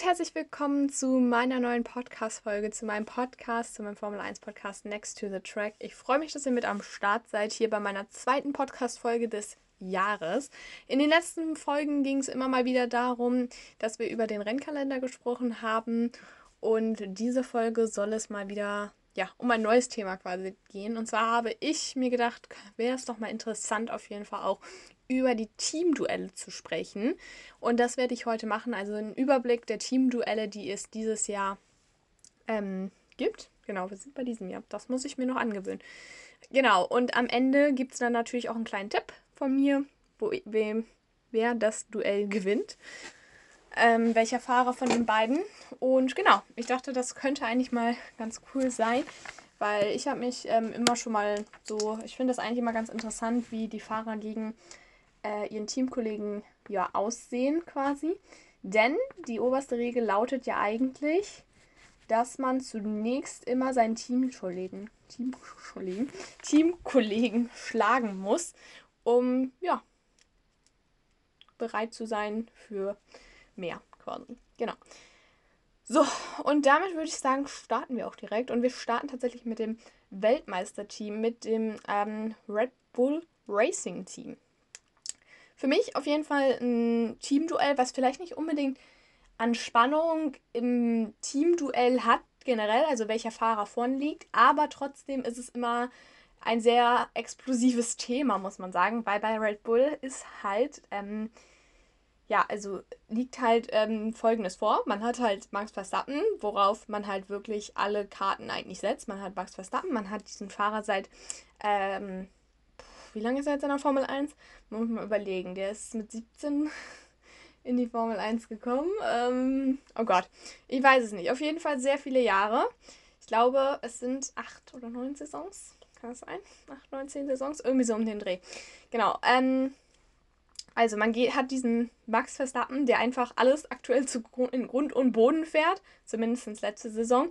und herzlich willkommen zu meiner neuen Podcast-Folge, zu meinem Podcast, zu meinem Formel 1 Podcast Next to the Track. Ich freue mich, dass ihr mit am Start seid, hier bei meiner zweiten Podcast-Folge des Jahres. In den letzten Folgen ging es immer mal wieder darum, dass wir über den Rennkalender gesprochen haben und diese Folge soll es mal wieder ja, um ein neues Thema quasi gehen. Und zwar habe ich mir gedacht, wäre es doch mal interessant, auf jeden Fall auch über die Teamduelle zu sprechen. Und das werde ich heute machen. Also einen Überblick der Teamduelle, die es dieses Jahr ähm, gibt. Genau, wir sind bei diesem Jahr. Das muss ich mir noch angewöhnen. Genau, und am Ende gibt es dann natürlich auch einen kleinen Tipp von mir, wo, wem, wer das Duell gewinnt. Ähm, welcher Fahrer von den beiden. Und genau, ich dachte, das könnte eigentlich mal ganz cool sein, weil ich habe mich ähm, immer schon mal so, ich finde das eigentlich immer ganz interessant, wie die Fahrer gegen äh, ihren Teamkollegen ja aussehen quasi. Denn die oberste Regel lautet ja eigentlich, dass man zunächst immer seinen Teamkollegen, Teamkollegen, Teamkollegen schlagen muss, um ja bereit zu sein für mehr quasi. Genau. So, und damit würde ich sagen, starten wir auch direkt. Und wir starten tatsächlich mit dem Weltmeisterteam, mit dem ähm, Red Bull Racing Team. Für mich auf jeden Fall ein Teamduell, was vielleicht nicht unbedingt an Spannung im Teamduell hat, generell, also welcher Fahrer vorn liegt, aber trotzdem ist es immer ein sehr explosives Thema, muss man sagen, weil bei Red Bull ist halt, ähm, ja, also liegt halt ähm, folgendes vor. Man hat halt Max Verstappen, worauf man halt wirklich alle Karten eigentlich setzt. Man hat Max Verstappen, man hat diesen Fahrer seit ähm, wie lange ist er jetzt in der Formel 1? Muss man mal überlegen. Der ist mit 17 in die Formel 1 gekommen. Ähm, oh Gott, ich weiß es nicht. Auf jeden Fall sehr viele Jahre. Ich glaube, es sind acht oder neun Saisons. Kann das sein? Acht, neun, zehn Saisons? Irgendwie so um den Dreh. Genau. Ähm, also man geht, hat diesen Max Verstappen, der einfach alles aktuell zu in Grund und Boden fährt, zumindest letzte Saison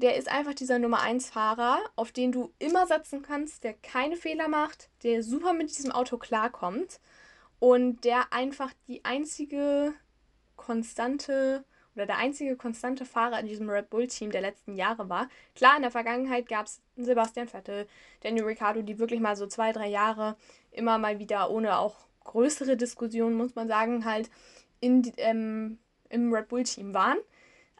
der ist einfach dieser Nummer 1 Fahrer, auf den du immer setzen kannst, der keine Fehler macht, der super mit diesem Auto klarkommt und der einfach die einzige konstante oder der einzige konstante Fahrer in diesem Red Bull Team der letzten Jahre war. Klar, in der Vergangenheit gab es Sebastian Vettel, Daniel Ricciardo, die wirklich mal so zwei, drei Jahre immer mal wieder ohne auch größere Diskussionen, muss man sagen, halt in, ähm, im Red Bull Team waren.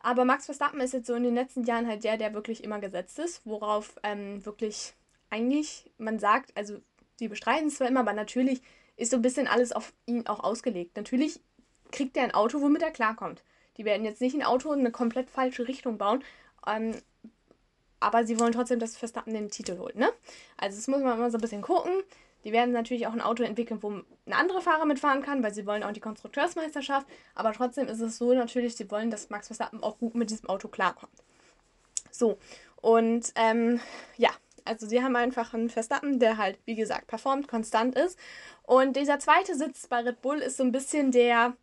Aber Max Verstappen ist jetzt so in den letzten Jahren halt der, der wirklich immer gesetzt ist, worauf ähm, wirklich eigentlich man sagt, also die bestreiten es zwar immer, aber natürlich ist so ein bisschen alles auf ihn auch ausgelegt. Natürlich kriegt er ein Auto, womit er klarkommt. Die werden jetzt nicht ein Auto in eine komplett falsche Richtung bauen, ähm, aber sie wollen trotzdem, dass Verstappen den Titel holt, ne? Also das muss man immer so ein bisschen gucken. Die werden natürlich auch ein Auto entwickeln, wo ein anderer Fahrer mitfahren kann, weil sie wollen auch die Konstrukteursmeisterschaft. Aber trotzdem ist es so natürlich, sie wollen, dass Max Verstappen auch gut mit diesem Auto klarkommt. So, und ähm, ja, also sie haben einfach einen Verstappen, der halt, wie gesagt, performt, konstant ist. Und dieser zweite Sitz bei Red Bull ist so ein bisschen der,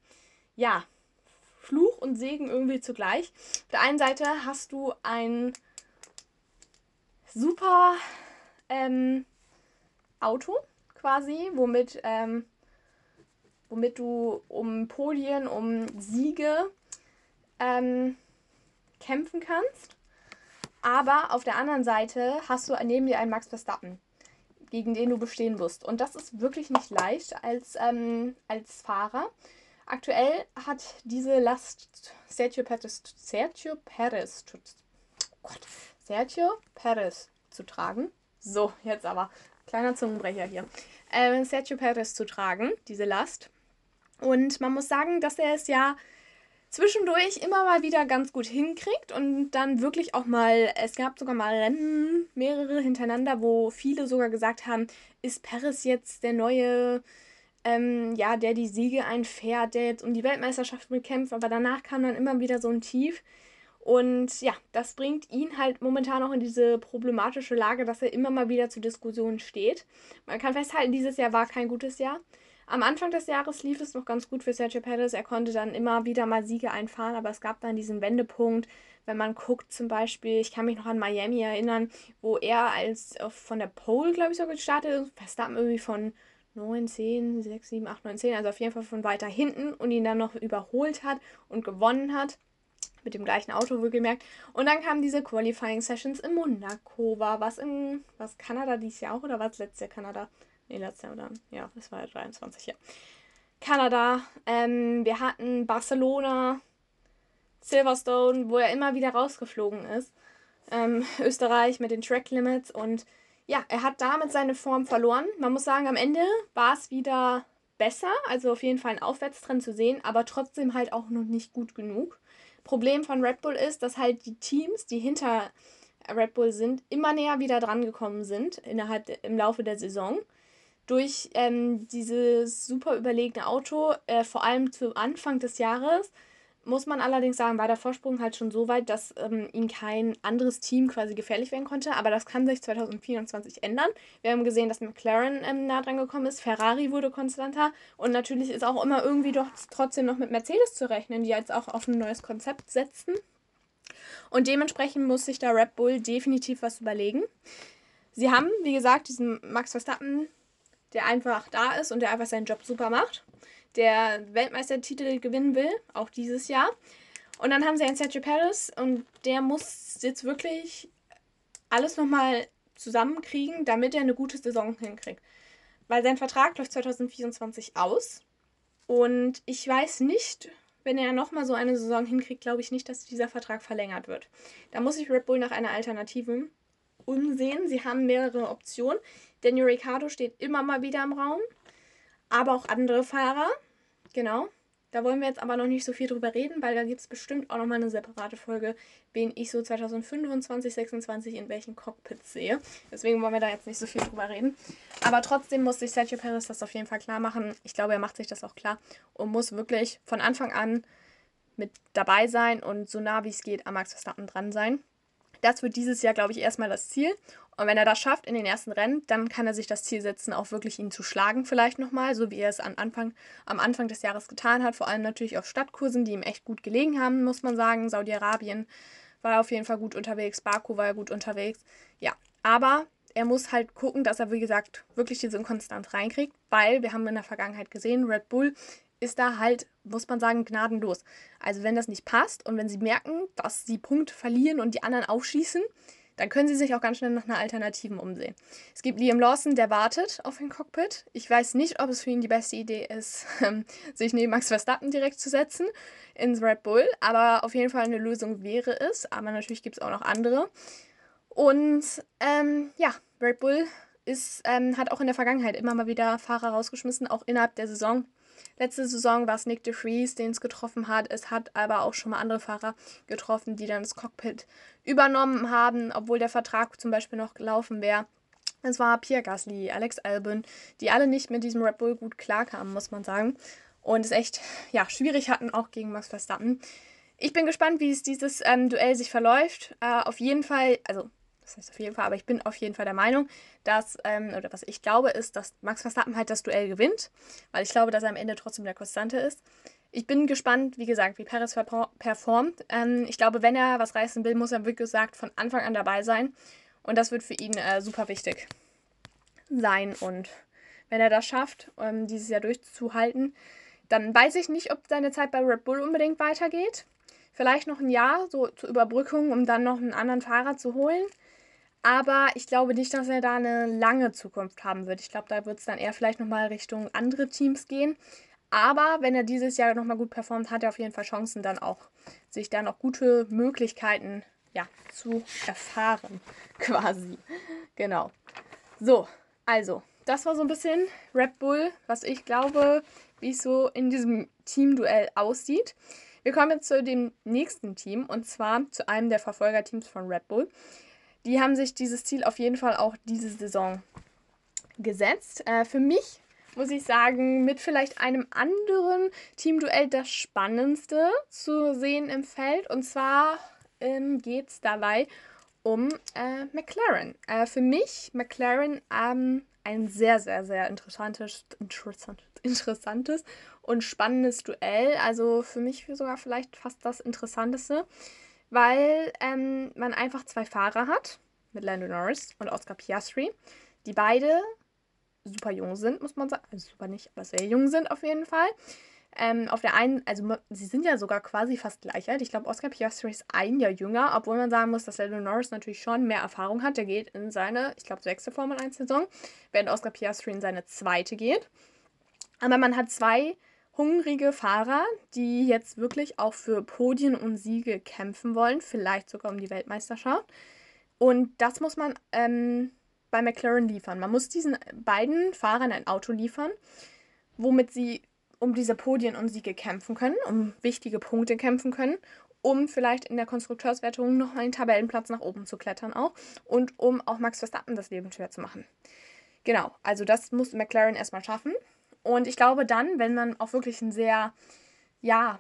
ja, Fluch und Segen irgendwie zugleich. Auf der einen Seite hast du ein super ähm, Auto quasi, womit, ähm, womit du um Podien, um Siege ähm, kämpfen kannst. Aber auf der anderen Seite hast du neben dir einen Max Verstappen, gegen den du bestehen musst. Und das ist wirklich nicht leicht als, ähm, als Fahrer. Aktuell hat diese Last Sergio Perez, Sergio Perez, oh Gott, Sergio Perez zu tragen. So, jetzt aber. Kleiner Zungenbrecher hier. Äh, Sergio Perez zu tragen, diese Last. Und man muss sagen, dass er es ja zwischendurch immer mal wieder ganz gut hinkriegt und dann wirklich auch mal, es gab sogar mal Rennen, mehrere hintereinander, wo viele sogar gesagt haben, ist Perez jetzt der neue, ähm, ja, der die Siege einfährt, der jetzt um die Weltmeisterschaft mitkämpft, aber danach kam dann immer wieder so ein Tief. Und ja, das bringt ihn halt momentan auch in diese problematische Lage, dass er immer mal wieder zu Diskussionen steht. Man kann festhalten, dieses Jahr war kein gutes Jahr. Am Anfang des Jahres lief es noch ganz gut für Sergio Perez. Er konnte dann immer wieder mal Siege einfahren, aber es gab dann diesen Wendepunkt, wenn man guckt zum Beispiel, ich kann mich noch an Miami erinnern, wo er als von der Pole, glaube ich, sogar gestartet ist, Verstappen irgendwie von 9, 10, 6, 7, 8, 9, 10, also auf jeden Fall von weiter hinten und ihn dann noch überholt hat und gewonnen hat. Mit dem gleichen Auto wohlgemerkt. Und dann kamen diese Qualifying Sessions in Monaco. War was in was Kanada dieses Jahr auch oder war es letztes Jahr Kanada? Nee, letztes Jahr oder? Ja, das war ja 23, ja. Kanada. Ähm, wir hatten Barcelona, Silverstone, wo er immer wieder rausgeflogen ist. Ähm, Österreich mit den Track Limits und ja, er hat damit seine Form verloren. Man muss sagen, am Ende war es wieder besser, also auf jeden Fall ein Aufwärtstrend zu sehen, aber trotzdem halt auch noch nicht gut genug. Problem von Red Bull ist, dass halt die Teams, die hinter Red Bull sind, immer näher wieder dran gekommen sind innerhalb im Laufe der Saison. Durch ähm, dieses super überlegene Auto, äh, vor allem zu Anfang des Jahres, muss man allerdings sagen, war der Vorsprung halt schon so weit, dass ähm, ihm kein anderes Team quasi gefährlich werden konnte. Aber das kann sich 2024 ändern. Wir haben gesehen, dass McLaren ähm, nah dran gekommen ist. Ferrari wurde konstanter. Und natürlich ist auch immer irgendwie doch trotzdem noch mit Mercedes zu rechnen, die jetzt auch auf ein neues Konzept setzen. Und dementsprechend muss sich da Red Bull definitiv was überlegen. Sie haben, wie gesagt, diesen Max Verstappen, der einfach da ist und der einfach seinen Job super macht der Weltmeistertitel gewinnen will, auch dieses Jahr. Und dann haben sie einen Sergio Perez und der muss jetzt wirklich alles nochmal zusammenkriegen, damit er eine gute Saison hinkriegt. Weil sein Vertrag läuft 2024 aus. Und ich weiß nicht, wenn er nochmal so eine Saison hinkriegt, glaube ich nicht, dass dieser Vertrag verlängert wird. Da muss sich Red Bull nach einer Alternative umsehen. Sie haben mehrere Optionen. Daniel Ricciardo steht immer mal wieder im Raum, aber auch andere Fahrer. Genau. Da wollen wir jetzt aber noch nicht so viel drüber reden, weil da gibt es bestimmt auch nochmal eine separate Folge, wen ich so 2025, 2026 in welchen Cockpits sehe. Deswegen wollen wir da jetzt nicht so viel drüber reden. Aber trotzdem muss sich Sergio Perez das auf jeden Fall klar machen. Ich glaube, er macht sich das auch klar und muss wirklich von Anfang an mit dabei sein und so nah wie es geht am Max Verstappen dran sein. Das wird dieses Jahr, glaube ich, erstmal das Ziel. Und wenn er das schafft in den ersten Rennen, dann kann er sich das Ziel setzen, auch wirklich ihn zu schlagen, vielleicht nochmal, so wie er es am Anfang, am Anfang des Jahres getan hat. Vor allem natürlich auf Stadtkursen, die ihm echt gut gelegen haben, muss man sagen. Saudi-Arabien war auf jeden Fall gut unterwegs, Baku war er gut unterwegs. Ja, aber er muss halt gucken, dass er, wie gesagt, wirklich diese Konstanz reinkriegt, weil wir haben in der Vergangenheit gesehen, Red Bull ist da halt, muss man sagen, gnadenlos. Also wenn das nicht passt und wenn sie merken, dass sie Punkte verlieren und die anderen aufschießen, dann können sie sich auch ganz schnell nach einer Alternativen umsehen. Es gibt Liam Lawson, der wartet auf ein Cockpit. Ich weiß nicht, ob es für ihn die beste Idee ist, ähm, sich neben Max Verstappen direkt zu setzen ins Red Bull, aber auf jeden Fall eine Lösung wäre es. Aber natürlich gibt es auch noch andere. Und ähm, ja, Red Bull ist, ähm, hat auch in der Vergangenheit immer mal wieder Fahrer rausgeschmissen, auch innerhalb der Saison. Letzte Saison war es Nick de Vries, den es getroffen hat. Es hat aber auch schon mal andere Fahrer getroffen, die dann das Cockpit übernommen haben, obwohl der Vertrag zum Beispiel noch gelaufen wäre. Es war Pierre Gasly, Alex Albon, die alle nicht mit diesem Red Bull gut klarkamen, muss man sagen. Und es echt ja, schwierig hatten, auch gegen Max Verstappen. Ich bin gespannt, wie es dieses ähm, Duell sich verläuft. Äh, auf jeden Fall, also das heißt auf jeden Fall, aber ich bin auf jeden Fall der Meinung, dass, ähm, oder was ich glaube, ist, dass Max Verstappen halt das Duell gewinnt, weil ich glaube, dass er am Ende trotzdem der Konstante ist. Ich bin gespannt, wie gesagt, wie Perez performt. Ähm, ich glaube, wenn er was reißen will, muss er, wie gesagt, von Anfang an dabei sein. Und das wird für ihn äh, super wichtig sein. Und wenn er das schafft, ähm, dieses Jahr durchzuhalten, dann weiß ich nicht, ob seine Zeit bei Red Bull unbedingt weitergeht. Vielleicht noch ein Jahr, so zur Überbrückung, um dann noch einen anderen Fahrer zu holen. Aber ich glaube nicht, dass er da eine lange Zukunft haben wird. Ich glaube, da wird es dann eher vielleicht nochmal Richtung andere Teams gehen. Aber wenn er dieses Jahr nochmal gut performt, hat er auf jeden Fall Chancen, dann auch sich da noch gute Möglichkeiten ja, zu erfahren, quasi. Genau. So, also, das war so ein bisschen Red Bull, was ich glaube, wie es so in diesem Teamduell aussieht. Wir kommen jetzt zu dem nächsten Team und zwar zu einem der Verfolgerteams von Red Bull die haben sich dieses Ziel auf jeden Fall auch diese Saison gesetzt. Äh, für mich muss ich sagen, mit vielleicht einem anderen Teamduell das spannendste zu sehen im Feld. Und zwar ähm, geht es dabei um äh, McLaren. Äh, für mich McLaren ähm, ein sehr, sehr, sehr interessantes, interessant, interessantes und spannendes Duell. Also für mich sogar vielleicht fast das interessanteste weil ähm, man einfach zwei Fahrer hat, mit Lando Norris und Oscar Piastri, die beide super jung sind, muss man sagen. Also super nicht, aber sehr jung sind auf jeden Fall. Ähm, auf der einen, also sie sind ja sogar quasi fast gleich alt. Ich glaube, Oscar Piastri ist ein Jahr jünger, obwohl man sagen muss, dass Lando Norris natürlich schon mehr Erfahrung hat. Der geht in seine, ich glaube, sechste Formel 1-Saison, während Oscar Piastri in seine zweite geht. Aber man hat zwei hungrige Fahrer, die jetzt wirklich auch für Podien und Siege kämpfen wollen, vielleicht sogar um die Weltmeisterschaft. Und das muss man ähm, bei McLaren liefern. Man muss diesen beiden Fahrern ein Auto liefern, womit sie um diese Podien und Siege kämpfen können, um wichtige Punkte kämpfen können, um vielleicht in der Konstrukteurswertung noch einen Tabellenplatz nach oben zu klettern auch und um auch Max Verstappen das Leben schwer zu machen. Genau, also das muss McLaren erstmal schaffen. Und ich glaube dann, wenn man auch wirklich ein sehr, ja,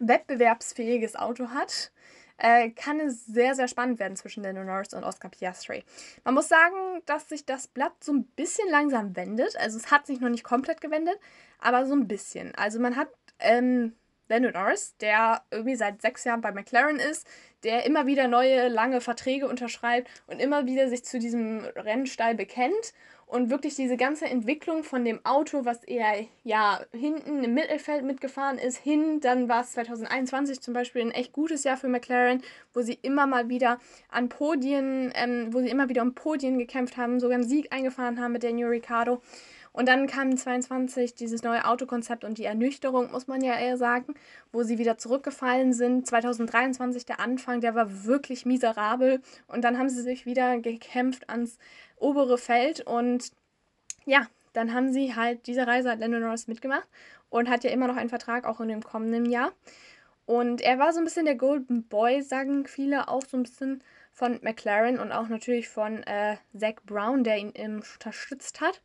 wettbewerbsfähiges Auto hat, äh, kann es sehr, sehr spannend werden zwischen Lando Norris und Oscar Piastri. Man muss sagen, dass sich das Blatt so ein bisschen langsam wendet. Also es hat sich noch nicht komplett gewendet, aber so ein bisschen. Also man hat ähm, Lando Norris, der irgendwie seit sechs Jahren bei McLaren ist, der immer wieder neue, lange Verträge unterschreibt und immer wieder sich zu diesem Rennstall bekennt und wirklich diese ganze Entwicklung von dem Auto, was er ja hinten im Mittelfeld mitgefahren ist, hin, dann war es 2021 zum Beispiel ein echt gutes Jahr für McLaren, wo sie immer mal wieder an Podien, ähm, wo sie immer wieder um Podien gekämpft haben, sogar einen Sieg eingefahren haben mit Daniel Ricciardo. Und dann kam 22 dieses neue Autokonzept und die Ernüchterung, muss man ja eher sagen, wo sie wieder zurückgefallen sind. 2023 der Anfang, der war wirklich miserabel. Und dann haben sie sich wieder gekämpft ans obere Feld und ja, dann haben sie halt, diese Reise hat Lando Norris mitgemacht und hat ja immer noch einen Vertrag auch in dem kommenden Jahr. Und er war so ein bisschen der Golden Boy, sagen viele, auch so ein bisschen von McLaren und auch natürlich von äh, Zach Brown, der ihn unterstützt hat.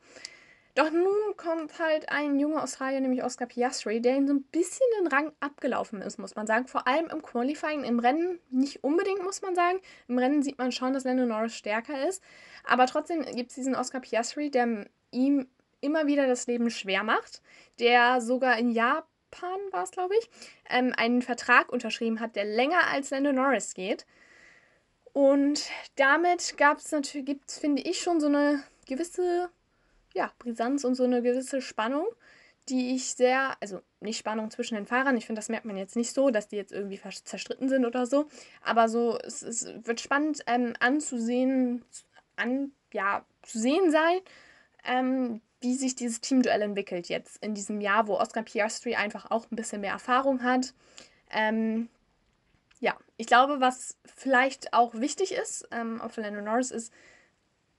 Doch nun kommt halt ein junger Australier, nämlich Oscar Piastri, der ihm so ein bisschen den Rang abgelaufen ist, muss man sagen. Vor allem im Qualifying, im Rennen nicht unbedingt, muss man sagen. Im Rennen sieht man schon, dass Lando Norris stärker ist. Aber trotzdem gibt es diesen Oscar Piastri, der ihm immer wieder das Leben schwer macht, der sogar in Japan war es, glaube ich, ähm, einen Vertrag unterschrieben hat, der länger als Lando Norris geht. Und damit gab es natürlich, gibt es, finde ich, schon so eine gewisse ja, Brisanz und so eine gewisse Spannung, die ich sehr, also nicht Spannung zwischen den Fahrern, ich finde, das merkt man jetzt nicht so, dass die jetzt irgendwie zerstritten sind oder so, aber so, es, es wird spannend ähm, anzusehen, an, ja, zu sehen sein, ähm, wie sich dieses Teamduell entwickelt jetzt in diesem Jahr, wo Oscar Piastri einfach auch ein bisschen mehr Erfahrung hat. Ähm, ja, ich glaube, was vielleicht auch wichtig ist, ähm, auch Lando Norris, ist,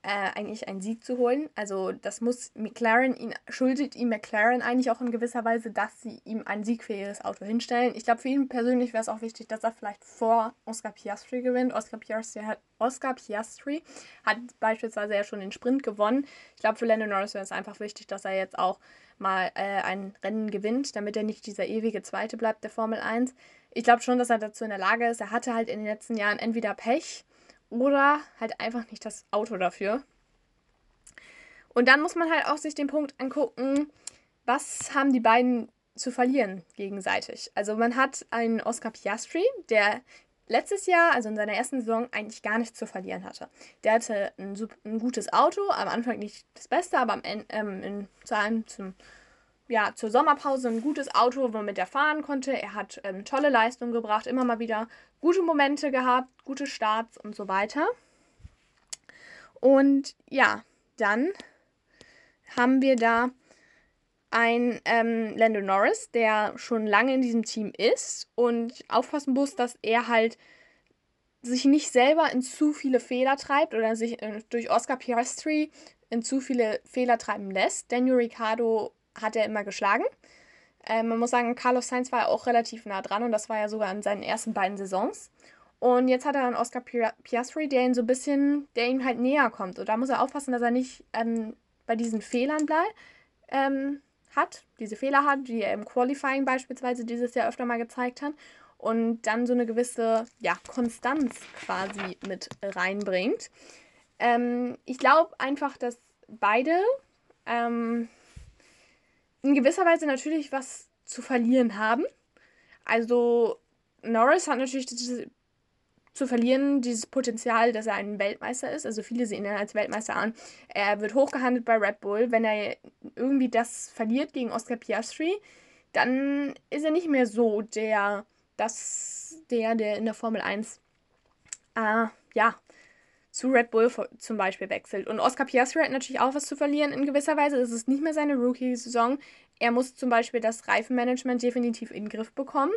äh, eigentlich einen Sieg zu holen. Also das muss McLaren ihn, schuldet ihm McLaren eigentlich auch in gewisser Weise, dass sie ihm ein siegfähiges Auto hinstellen. Ich glaube, für ihn persönlich wäre es auch wichtig, dass er vielleicht vor Oscar Piastri gewinnt. Oscar Piastri hat, Oscar Piastri hat beispielsweise ja schon den Sprint gewonnen. Ich glaube, für Lando Norris wäre es einfach wichtig, dass er jetzt auch mal äh, ein Rennen gewinnt, damit er nicht dieser ewige Zweite bleibt der Formel 1. Ich glaube schon, dass er dazu in der Lage ist. Er hatte halt in den letzten Jahren entweder Pech oder halt einfach nicht das Auto dafür. Und dann muss man halt auch sich den Punkt angucken, was haben die beiden zu verlieren gegenseitig. Also man hat einen Oscar Piastri, der letztes Jahr, also in seiner ersten Saison, eigentlich gar nichts zu verlieren hatte. Der hatte ein, ein gutes Auto, am Anfang nicht das Beste, aber am Ende, ähm, in, zu einem, zum, ja, zur Sommerpause ein gutes Auto, womit er fahren konnte. Er hat ähm, tolle Leistungen gebracht, immer mal wieder gute Momente gehabt, gute Starts und so weiter. Und ja, dann haben wir da ein ähm, Lando Norris, der schon lange in diesem Team ist und aufpassen muss, dass er halt sich nicht selber in zu viele Fehler treibt oder sich äh, durch Oscar Piastri in zu viele Fehler treiben lässt. Daniel Ricciardo hat er immer geschlagen. Äh, man muss sagen, Carlos Sainz war ja auch relativ nah dran und das war ja sogar in seinen ersten beiden Saisons. Und jetzt hat er dann Oscar Piastri, der ihn so ein bisschen, der ihm halt näher kommt. Und da muss er aufpassen, dass er nicht ähm, bei diesen Fehlern bleibt, ähm, hat, diese Fehler hat, die er im Qualifying beispielsweise dieses Jahr öfter mal gezeigt hat. Und dann so eine gewisse ja, Konstanz quasi mit reinbringt. Ähm, ich glaube einfach, dass beide ähm, in gewisser Weise natürlich was zu verlieren haben. Also Norris hat natürlich diese, zu verlieren, dieses Potenzial, dass er ein Weltmeister ist. Also viele sehen ihn als Weltmeister an. Er wird hochgehandelt bei Red Bull. Wenn er irgendwie das verliert gegen Oscar Piastri, dann ist er nicht mehr so der, das, der, der in der Formel 1 äh, ja, zu Red Bull zum Beispiel wechselt. Und Oscar Piastri hat natürlich auch was zu verlieren in gewisser Weise. Ist nicht mehr seine Rookie-Saison. Er muss zum Beispiel das Reifenmanagement definitiv in den Griff bekommen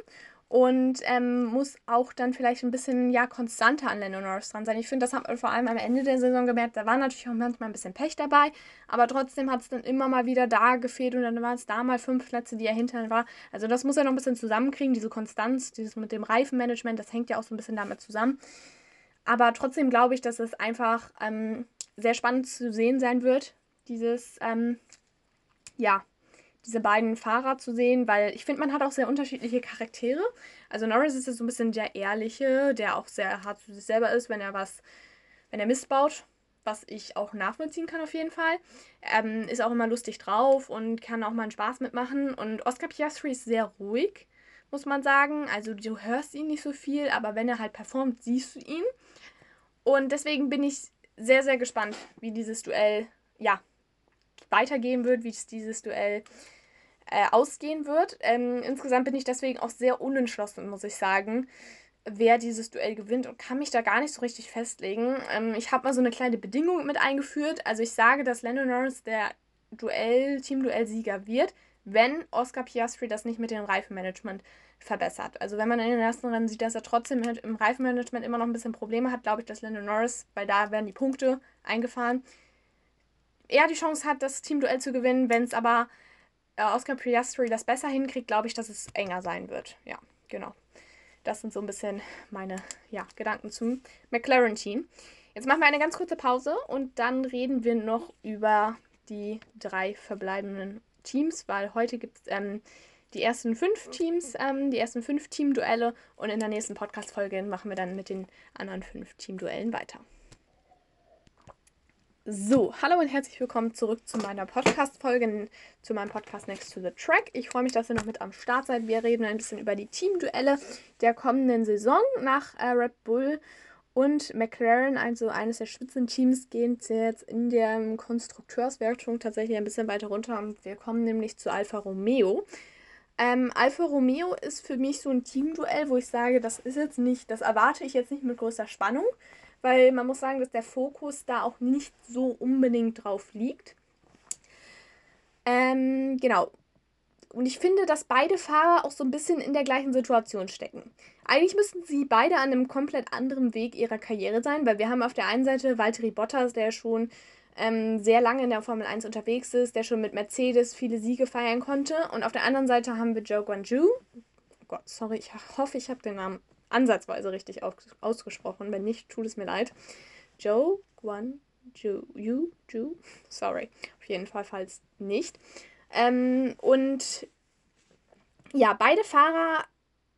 und ähm, muss auch dann vielleicht ein bisschen ja konstanter an Lando Norris dran sein. Ich finde, das hat man vor allem am Ende der Saison gemerkt. Da war natürlich auch manchmal ein bisschen Pech dabei, aber trotzdem hat es dann immer mal wieder da gefehlt und dann waren es da mal fünf Plätze, die er hinter war. Also das muss er noch ein bisschen zusammenkriegen, diese Konstanz, dieses mit dem Reifenmanagement, das hängt ja auch so ein bisschen damit zusammen. Aber trotzdem glaube ich, dass es einfach ähm, sehr spannend zu sehen sein wird, dieses ähm, ja diese beiden Fahrer zu sehen, weil ich finde, man hat auch sehr unterschiedliche Charaktere. Also Norris ist ja so ein bisschen der Ehrliche, der auch sehr hart zu sich selber ist, wenn er was, wenn er Mist baut, was ich auch nachvollziehen kann auf jeden Fall. Ähm, ist auch immer lustig drauf und kann auch mal einen Spaß mitmachen. Und Oscar Piastri ist sehr ruhig, muss man sagen. Also du hörst ihn nicht so viel, aber wenn er halt performt, siehst du ihn. Und deswegen bin ich sehr, sehr gespannt, wie dieses Duell, ja, weitergehen wird, wie es dieses Duell äh, ausgehen wird. Ähm, insgesamt bin ich deswegen auch sehr unentschlossen, muss ich sagen, wer dieses Duell gewinnt und kann mich da gar nicht so richtig festlegen. Ähm, ich habe mal so eine kleine Bedingung mit eingeführt. Also ich sage, dass Lando Norris der Duell, Team-Duell-Sieger wird, wenn Oscar Piastri das nicht mit dem Reifenmanagement verbessert. Also wenn man in den ersten Rennen sieht, dass er trotzdem im Reifenmanagement immer noch ein bisschen Probleme hat, glaube ich, dass Lando Norris, weil da werden die Punkte eingefahren, eher die Chance hat, das Team-Duell zu gewinnen. Wenn es aber äh, Oscar Piastri das besser hinkriegt, glaube ich, dass es enger sein wird. Ja, genau. Das sind so ein bisschen meine ja, Gedanken zum McLaren-Team. Jetzt machen wir eine ganz kurze Pause und dann reden wir noch über die drei verbleibenden Teams, weil heute gibt es ähm, die ersten fünf Teams, ähm, die ersten fünf Teamduelle und in der nächsten Podcast-Folge machen wir dann mit den anderen fünf Teamduellen weiter. So, hallo und herzlich willkommen zurück zu meiner Podcast-Folge, zu meinem Podcast Next to the Track. Ich freue mich, dass ihr noch mit am Start seid. Wir reden ein bisschen über die Teamduelle der kommenden Saison nach äh, Red Bull und McLaren, also eines der Spitzenteams, gehen jetzt in der Konstrukteurswertung tatsächlich ein bisschen weiter runter und wir kommen nämlich zu Alfa Romeo. Ähm, Alfa Romeo ist für mich so ein Teamduell, wo ich sage, das ist jetzt nicht, das erwarte ich jetzt nicht mit größter Spannung weil man muss sagen, dass der Fokus da auch nicht so unbedingt drauf liegt. Ähm, genau. Und ich finde, dass beide Fahrer auch so ein bisschen in der gleichen Situation stecken. Eigentlich müssten sie beide an einem komplett anderen Weg ihrer Karriere sein, weil wir haben auf der einen Seite Valtteri Bottas, der schon ähm, sehr lange in der Formel 1 unterwegs ist, der schon mit Mercedes viele Siege feiern konnte. Und auf der anderen Seite haben wir Joe Guanju. Oh Gott, sorry, ich hoffe, ich habe den Namen ansatzweise richtig ausgesprochen. Wenn nicht, tut es mir leid. Joe Guan Ju, Yu, Ju, sorry, auf jeden Fall, falls nicht. Ähm, und ja, beide Fahrer,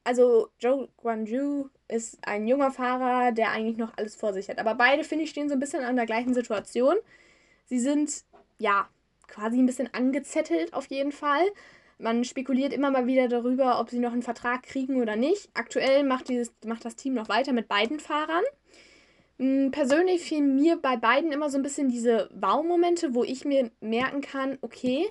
also Joe Guanju ist ein junger Fahrer, der eigentlich noch alles vor sich hat. Aber beide, finde ich, stehen so ein bisschen an der gleichen Situation. Sie sind, ja, quasi ein bisschen angezettelt auf jeden Fall. Man spekuliert immer mal wieder darüber, ob sie noch einen Vertrag kriegen oder nicht. Aktuell macht, dieses, macht das Team noch weiter mit beiden Fahrern. Hm, persönlich fehlen mir bei beiden immer so ein bisschen diese Wow-Momente, wo ich mir merken kann, okay,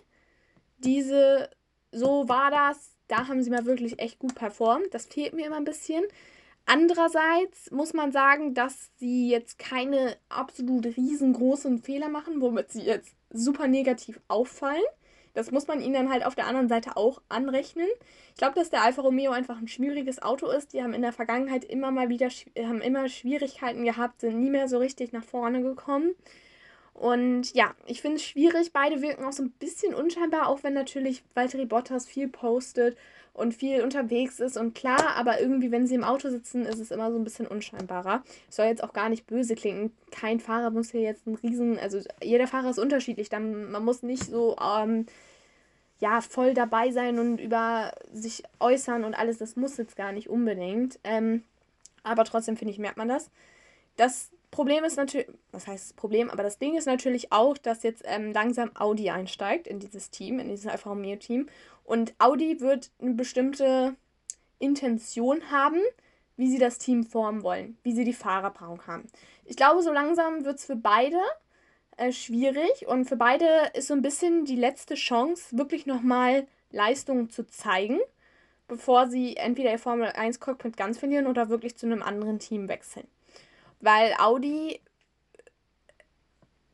diese, so war das, da haben sie mal wirklich echt gut performt. Das fehlt mir immer ein bisschen. Andererseits muss man sagen, dass sie jetzt keine absolut riesengroßen Fehler machen, womit sie jetzt super negativ auffallen. Das muss man ihnen dann halt auf der anderen Seite auch anrechnen. Ich glaube, dass der Alfa Romeo einfach ein schwieriges Auto ist. Die haben in der Vergangenheit immer mal wieder haben immer Schwierigkeiten gehabt, sind nie mehr so richtig nach vorne gekommen. Und ja, ich finde es schwierig. Beide wirken auch so ein bisschen unscheinbar, auch wenn natürlich Valtteri Bottas viel postet und viel unterwegs ist. Und klar, aber irgendwie, wenn sie im Auto sitzen, ist es immer so ein bisschen unscheinbarer. Soll jetzt auch gar nicht böse klingen. Kein Fahrer muss hier jetzt ein Riesen. Also jeder Fahrer ist unterschiedlich. Dann, man muss nicht so ähm, ja, voll dabei sein und über sich äußern und alles, das muss jetzt gar nicht unbedingt. Ähm, aber trotzdem finde ich, merkt man das. Das Problem ist natürlich, was heißt das Problem, aber das Ding ist natürlich auch, dass jetzt ähm, langsam Audi einsteigt in dieses Team, in dieses Alfa Romeo Team. Und Audi wird eine bestimmte Intention haben, wie sie das Team formen wollen, wie sie die Fahrerpaarung haben. Ich glaube, so langsam wird es für beide äh, schwierig und für beide ist so ein bisschen die letzte Chance, wirklich nochmal Leistungen zu zeigen, bevor sie entweder ihr Formel 1 Cockpit ganz verlieren oder wirklich zu einem anderen Team wechseln. Weil Audi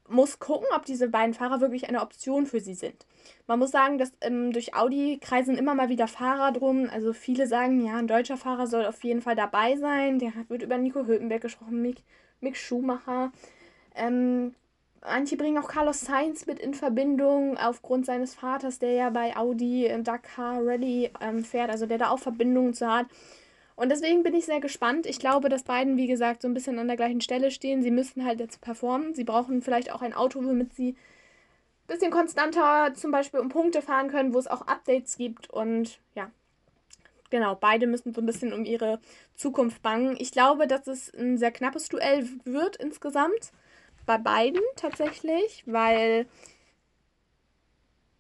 muss gucken, ob diese beiden Fahrer wirklich eine Option für sie sind. Man muss sagen, dass ähm, durch Audi kreisen immer mal wieder Fahrer drum. Also viele sagen, ja, ein deutscher Fahrer soll auf jeden Fall dabei sein. Der wird über Nico Hülkenberg gesprochen, Mick, Mick Schumacher. Ähm, manche bringen auch Carlos Sainz mit in Verbindung, aufgrund seines Vaters, der ja bei Audi Dakar Rally ähm, fährt, also der da auch Verbindungen zu hat. Und deswegen bin ich sehr gespannt. Ich glaube, dass beiden, wie gesagt, so ein bisschen an der gleichen Stelle stehen. Sie müssen halt jetzt performen. Sie brauchen vielleicht auch ein Auto, womit sie ein bisschen konstanter zum Beispiel um Punkte fahren können, wo es auch Updates gibt. Und ja, genau, beide müssen so ein bisschen um ihre Zukunft bangen. Ich glaube, dass es ein sehr knappes Duell wird insgesamt. Bei beiden tatsächlich, weil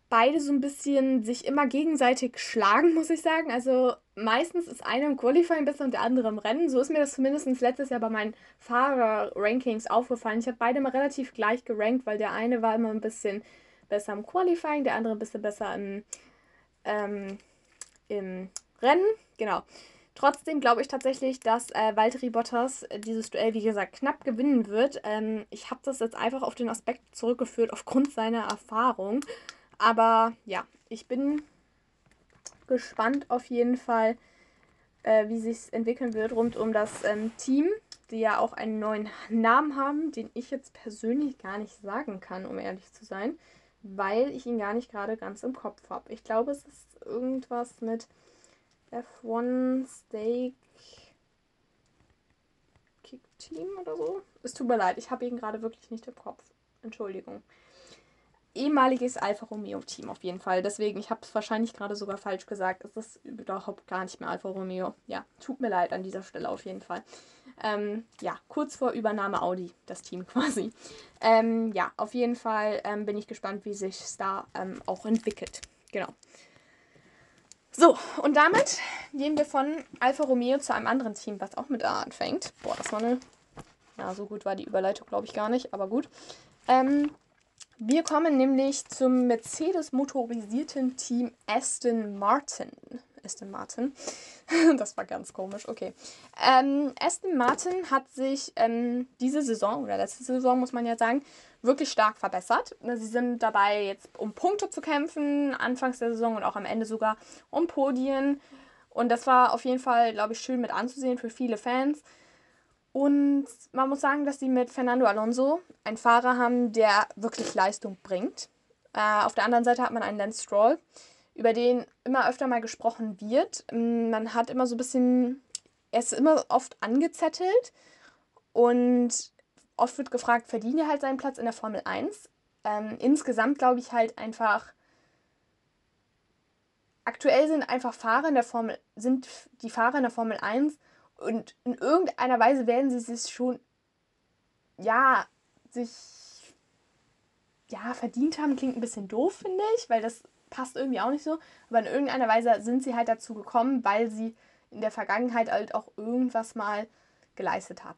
beide so ein bisschen sich immer gegenseitig schlagen, muss ich sagen. Also meistens ist einer im Qualifying besser und der andere im Rennen. So ist mir das zumindest letztes Jahr bei meinen Fahrer-Rankings aufgefallen. Ich habe beide mal relativ gleich gerankt, weil der eine war immer ein bisschen besser im Qualifying, der andere ein bisschen besser im, ähm, im Rennen. Genau. Trotzdem glaube ich tatsächlich, dass äh, Valtteri Bottas dieses Duell, wie gesagt, knapp gewinnen wird. Ähm, ich habe das jetzt einfach auf den Aspekt zurückgeführt, aufgrund seiner Erfahrung. Aber ja, ich bin gespannt auf jeden Fall, äh, wie sich entwickeln wird rund um das ähm, Team, die ja auch einen neuen Namen haben, den ich jetzt persönlich gar nicht sagen kann, um ehrlich zu sein, weil ich ihn gar nicht gerade ganz im Kopf habe. Ich glaube, es ist irgendwas mit F1 Steak Kick Team oder so. Es tut mir leid, ich habe ihn gerade wirklich nicht im Kopf. Entschuldigung ehemaliges Alfa Romeo Team auf jeden Fall. Deswegen, ich habe es wahrscheinlich gerade sogar falsch gesagt. Es ist überhaupt gar nicht mehr Alfa Romeo. Ja, tut mir leid an dieser Stelle auf jeden Fall. Ähm, ja, kurz vor Übernahme Audi, das Team quasi. Ähm, ja, auf jeden Fall ähm, bin ich gespannt, wie sich da ähm, auch entwickelt. Genau. So, und damit gehen wir von Alfa Romeo zu einem anderen Team, was auch mit A anfängt. Boah, das war eine. Ja, so gut war die Überleitung, glaube ich, gar nicht, aber gut. Ähm, wir kommen nämlich zum Mercedes-motorisierten Team Aston Martin. Aston Martin. das war ganz komisch, okay. Ähm, Aston Martin hat sich ähm, diese Saison oder letzte Saison, muss man ja sagen, wirklich stark verbessert. Sie sind dabei, jetzt um Punkte zu kämpfen, anfangs der Saison und auch am Ende sogar um Podien. Und das war auf jeden Fall, glaube ich, schön mit anzusehen für viele Fans. Und man muss sagen, dass sie mit Fernando Alonso einen Fahrer haben, der wirklich Leistung bringt. Äh, auf der anderen Seite hat man einen Lance Stroll, über den immer öfter mal gesprochen wird. Mm, man hat immer so ein bisschen, er ist immer oft angezettelt und oft wird gefragt, verdient er halt seinen Platz in der Formel 1? Ähm, insgesamt glaube ich halt einfach, aktuell sind einfach Fahrer in der Formel, sind die Fahrer in der Formel 1 und in irgendeiner Weise werden sie sich schon, ja, sich, ja, verdient haben. Klingt ein bisschen doof, finde ich, weil das passt irgendwie auch nicht so. Aber in irgendeiner Weise sind sie halt dazu gekommen, weil sie in der Vergangenheit halt auch irgendwas mal geleistet haben.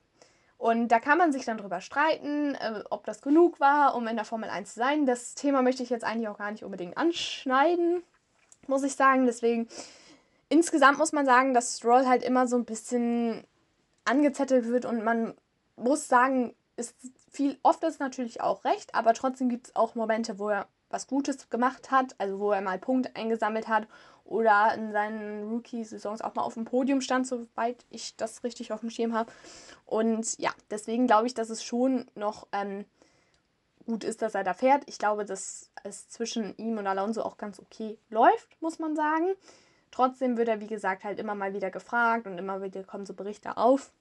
Und da kann man sich dann drüber streiten, äh, ob das genug war, um in der Formel 1 zu sein. Das Thema möchte ich jetzt eigentlich auch gar nicht unbedingt anschneiden, muss ich sagen. Deswegen insgesamt muss man sagen, dass Stroll halt immer so ein bisschen angezettelt wird und man muss sagen, ist viel, oft ist natürlich auch recht, aber trotzdem gibt es auch Momente, wo er was Gutes gemacht hat, also wo er mal Punkte eingesammelt hat oder in seinen Rookie-Saisons auch mal auf dem Podium stand, soweit ich das richtig auf dem Schirm habe. Und ja, deswegen glaube ich, dass es schon noch ähm, gut ist, dass er da fährt. Ich glaube, dass es zwischen ihm und Alonso auch ganz okay läuft, muss man sagen. Trotzdem wird er, wie gesagt, halt immer mal wieder gefragt und immer wieder kommen so Berichte auf.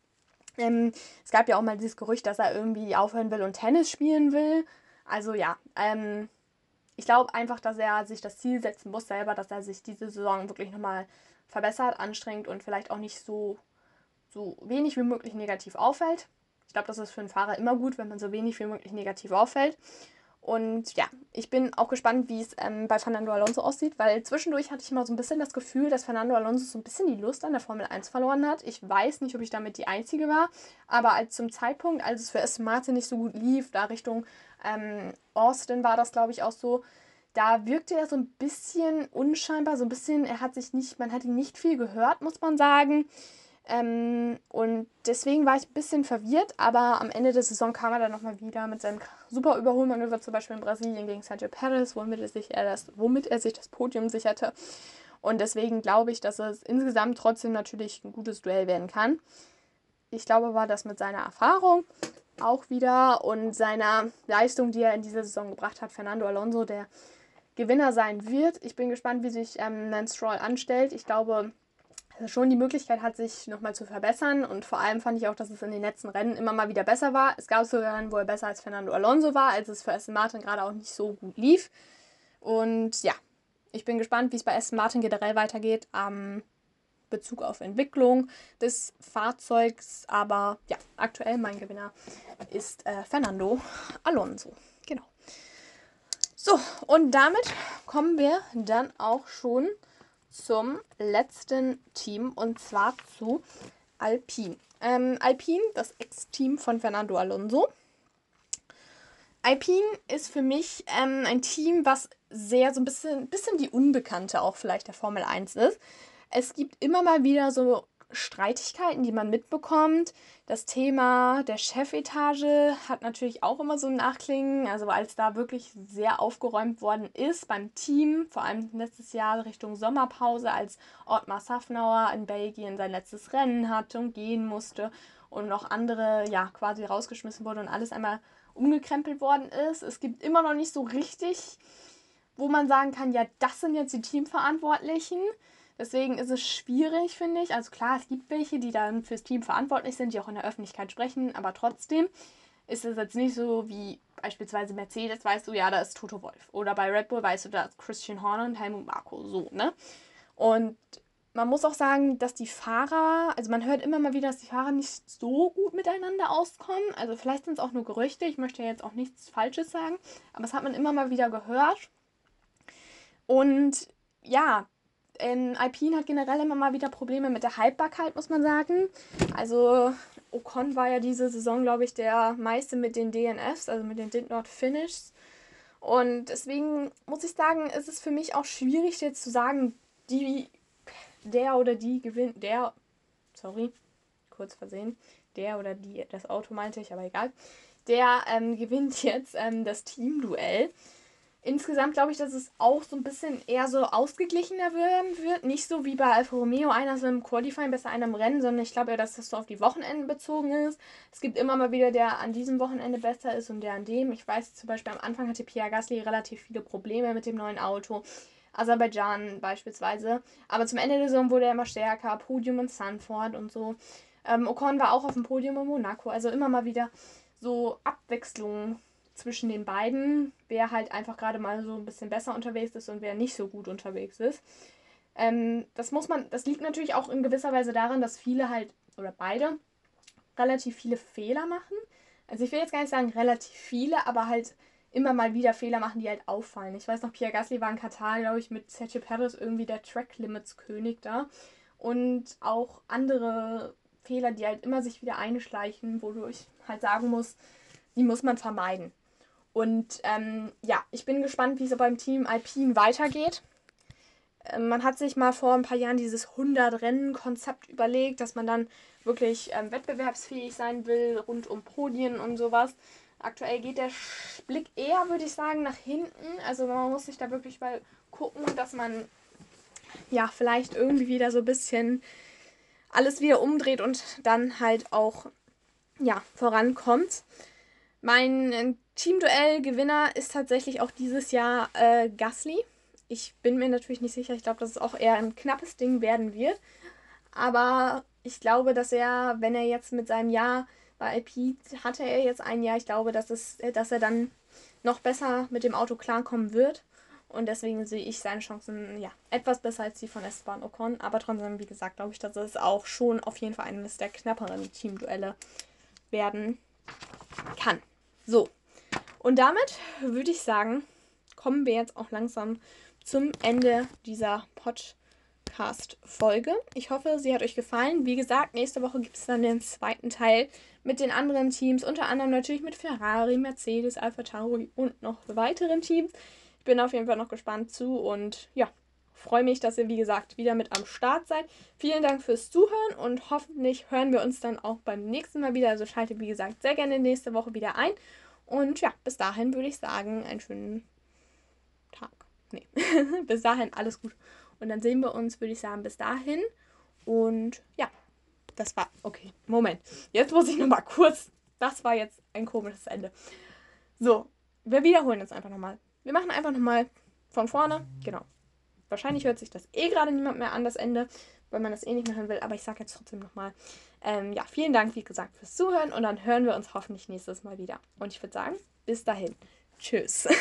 Ähm, es gab ja auch mal dieses Gerücht, dass er irgendwie aufhören will und Tennis spielen will. Also ja, ähm, ich glaube einfach, dass er sich das Ziel setzen muss selber, dass er sich diese Saison wirklich nochmal verbessert, anstrengt und vielleicht auch nicht so, so wenig wie möglich negativ auffällt. Ich glaube, das ist für einen Fahrer immer gut, wenn man so wenig wie möglich negativ auffällt. Und ja, ich bin auch gespannt, wie es ähm, bei Fernando Alonso aussieht, weil zwischendurch hatte ich mal so ein bisschen das Gefühl, dass Fernando Alonso so ein bisschen die Lust an der Formel 1 verloren hat. Ich weiß nicht, ob ich damit die Einzige war, aber als zum Zeitpunkt, als es für Aston Martin nicht so gut lief, da Richtung ähm, Austin war das, glaube ich, auch so, da wirkte er so ein bisschen unscheinbar, so ein bisschen, er hat sich nicht, man hat ihn nicht viel gehört, muss man sagen. Ähm, und deswegen war ich ein bisschen verwirrt, aber am Ende der Saison kam er dann nochmal wieder mit seinem super Überholmanöver, zum Beispiel in Brasilien gegen Sergio Perez, womit er sich, er das, womit er sich das Podium sicherte. Und deswegen glaube ich, dass es insgesamt trotzdem natürlich ein gutes Duell werden kann. Ich glaube aber, dass mit seiner Erfahrung auch wieder und seiner Leistung, die er in dieser Saison gebracht hat, Fernando Alonso der Gewinner sein wird. Ich bin gespannt, wie sich ähm, Lance Stroll anstellt. Ich glaube, schon die Möglichkeit hat, sich nochmal zu verbessern. Und vor allem fand ich auch, dass es in den letzten Rennen immer mal wieder besser war. Es gab sogar Rennen, wo er besser als Fernando Alonso war, als es für Aston Martin gerade auch nicht so gut lief. Und ja, ich bin gespannt, wie es bei Aston Martin generell weitergeht am Bezug auf Entwicklung des Fahrzeugs. Aber ja, aktuell mein Gewinner ist äh, Fernando Alonso. Genau. So, und damit kommen wir dann auch schon zum letzten Team und zwar zu Alpine. Ähm, Alpine, das Ex-Team von Fernando Alonso. Alpine ist für mich ähm, ein Team, was sehr so ein bisschen, bisschen die Unbekannte auch vielleicht der Formel 1 ist. Es gibt immer mal wieder so Streitigkeiten, die man mitbekommt. Das Thema der Chefetage hat natürlich auch immer so ein Nachklingen. Also als da wirklich sehr aufgeräumt worden ist beim Team, vor allem letztes Jahr Richtung Sommerpause, als Ottmar Safnauer in Belgien sein letztes Rennen hatte und gehen musste und noch andere ja quasi rausgeschmissen wurde und alles einmal umgekrempelt worden ist. Es gibt immer noch nicht so richtig, wo man sagen kann, ja, das sind jetzt die Teamverantwortlichen. Deswegen ist es schwierig, finde ich. Also klar, es gibt welche, die dann fürs Team verantwortlich sind, die auch in der Öffentlichkeit sprechen, aber trotzdem ist es jetzt nicht so wie beispielsweise Mercedes, weißt du, ja, da ist Toto Wolf. Oder bei Red Bull weißt du, da ist Christian Horner und Helmut Marko, so, ne? Und man muss auch sagen, dass die Fahrer, also man hört immer mal wieder, dass die Fahrer nicht so gut miteinander auskommen. Also vielleicht sind es auch nur Gerüchte, ich möchte jetzt auch nichts Falsches sagen, aber das hat man immer mal wieder gehört. Und ja, ähm, Alpine hat generell immer mal wieder Probleme mit der Haltbarkeit, muss man sagen. Also Ocon war ja diese Saison, glaube ich, der meiste mit den DNFs, also mit den Did Not Finishes. Und deswegen muss ich sagen, ist es für mich auch schwierig jetzt zu sagen, die, der oder die gewinnt, der, sorry, kurz versehen, der oder die, das Auto meinte ich, aber egal, der ähm, gewinnt jetzt ähm, das Teamduell. Insgesamt glaube ich, dass es auch so ein bisschen eher so ausgeglichener werden wird. Nicht so wie bei Alfa Romeo, einer ist im Qualifying besser, einer im Rennen, sondern ich glaube eher, dass das so auf die Wochenenden bezogen ist. Es gibt immer mal wieder, der an diesem Wochenende besser ist und der an dem. Ich weiß zum Beispiel, am Anfang hatte Pierre Gasly relativ viele Probleme mit dem neuen Auto. Aserbaidschan beispielsweise. Aber zum Ende der Saison wurde er immer stärker. Podium in Sanford und so. Ähm, Ocon war auch auf dem Podium in Monaco. Also immer mal wieder so Abwechslungen zwischen den beiden, wer halt einfach gerade mal so ein bisschen besser unterwegs ist und wer nicht so gut unterwegs ist. Ähm, das muss man, das liegt natürlich auch in gewisser Weise daran, dass viele halt, oder beide, relativ viele Fehler machen. Also ich will jetzt gar nicht sagen relativ viele, aber halt immer mal wieder Fehler machen, die halt auffallen. Ich weiß noch, Pierre Gasly war in Katar, glaube ich, mit Sergio Perez irgendwie der Track Limits König da. Und auch andere Fehler, die halt immer sich wieder einschleichen, wodurch halt sagen muss, die muss man vermeiden. Und ähm, ja, ich bin gespannt, wie es beim Team Alpine weitergeht. Ähm, man hat sich mal vor ein paar Jahren dieses 100-Rennen-Konzept überlegt, dass man dann wirklich ähm, wettbewerbsfähig sein will, rund um Podien und sowas. Aktuell geht der Blick eher, würde ich sagen, nach hinten. Also man muss sich da wirklich mal gucken, dass man ja vielleicht irgendwie wieder so ein bisschen alles wieder umdreht und dann halt auch ja vorankommt. Mein Teamduell-Gewinner ist tatsächlich auch dieses Jahr äh, Gasly. Ich bin mir natürlich nicht sicher. Ich glaube, dass es auch eher ein knappes Ding werden wird. Aber ich glaube, dass er, wenn er jetzt mit seinem Jahr bei IP hatte er jetzt ein Jahr, ich glaube, dass, es, äh, dass er dann noch besser mit dem Auto klarkommen wird. Und deswegen sehe ich seine Chancen ja etwas besser als die von Esteban Ocon. Aber trotzdem, wie gesagt, glaube ich, dass es auch schon auf jeden Fall eines der knapperen Teamduelle werden kann. So. Und damit würde ich sagen, kommen wir jetzt auch langsam zum Ende dieser Podcast-Folge. Ich hoffe, sie hat euch gefallen. Wie gesagt, nächste Woche gibt es dann den zweiten Teil mit den anderen Teams, unter anderem natürlich mit Ferrari, Mercedes, Alpha Tauri und noch weiteren Teams. Ich bin auf jeden Fall noch gespannt zu und ja, freue mich, dass ihr, wie gesagt, wieder mit am Start seid. Vielen Dank fürs Zuhören und hoffentlich hören wir uns dann auch beim nächsten Mal wieder. Also schaltet, wie gesagt, sehr gerne nächste Woche wieder ein. Und ja, bis dahin würde ich sagen, einen schönen Tag. Nee, bis dahin alles gut. Und dann sehen wir uns, würde ich sagen, bis dahin. Und ja, das war. Okay, Moment. Jetzt muss ich nochmal kurz. Das war jetzt ein komisches Ende. So, wir wiederholen jetzt einfach nochmal. Wir machen einfach nochmal von vorne. Genau. Wahrscheinlich hört sich das eh gerade niemand mehr an, das Ende, weil man das eh nicht mehr hören will. Aber ich sage jetzt trotzdem nochmal. Ähm, ja, vielen Dank, wie gesagt, fürs Zuhören. Und dann hören wir uns hoffentlich nächstes Mal wieder. Und ich würde sagen, bis dahin. Tschüss.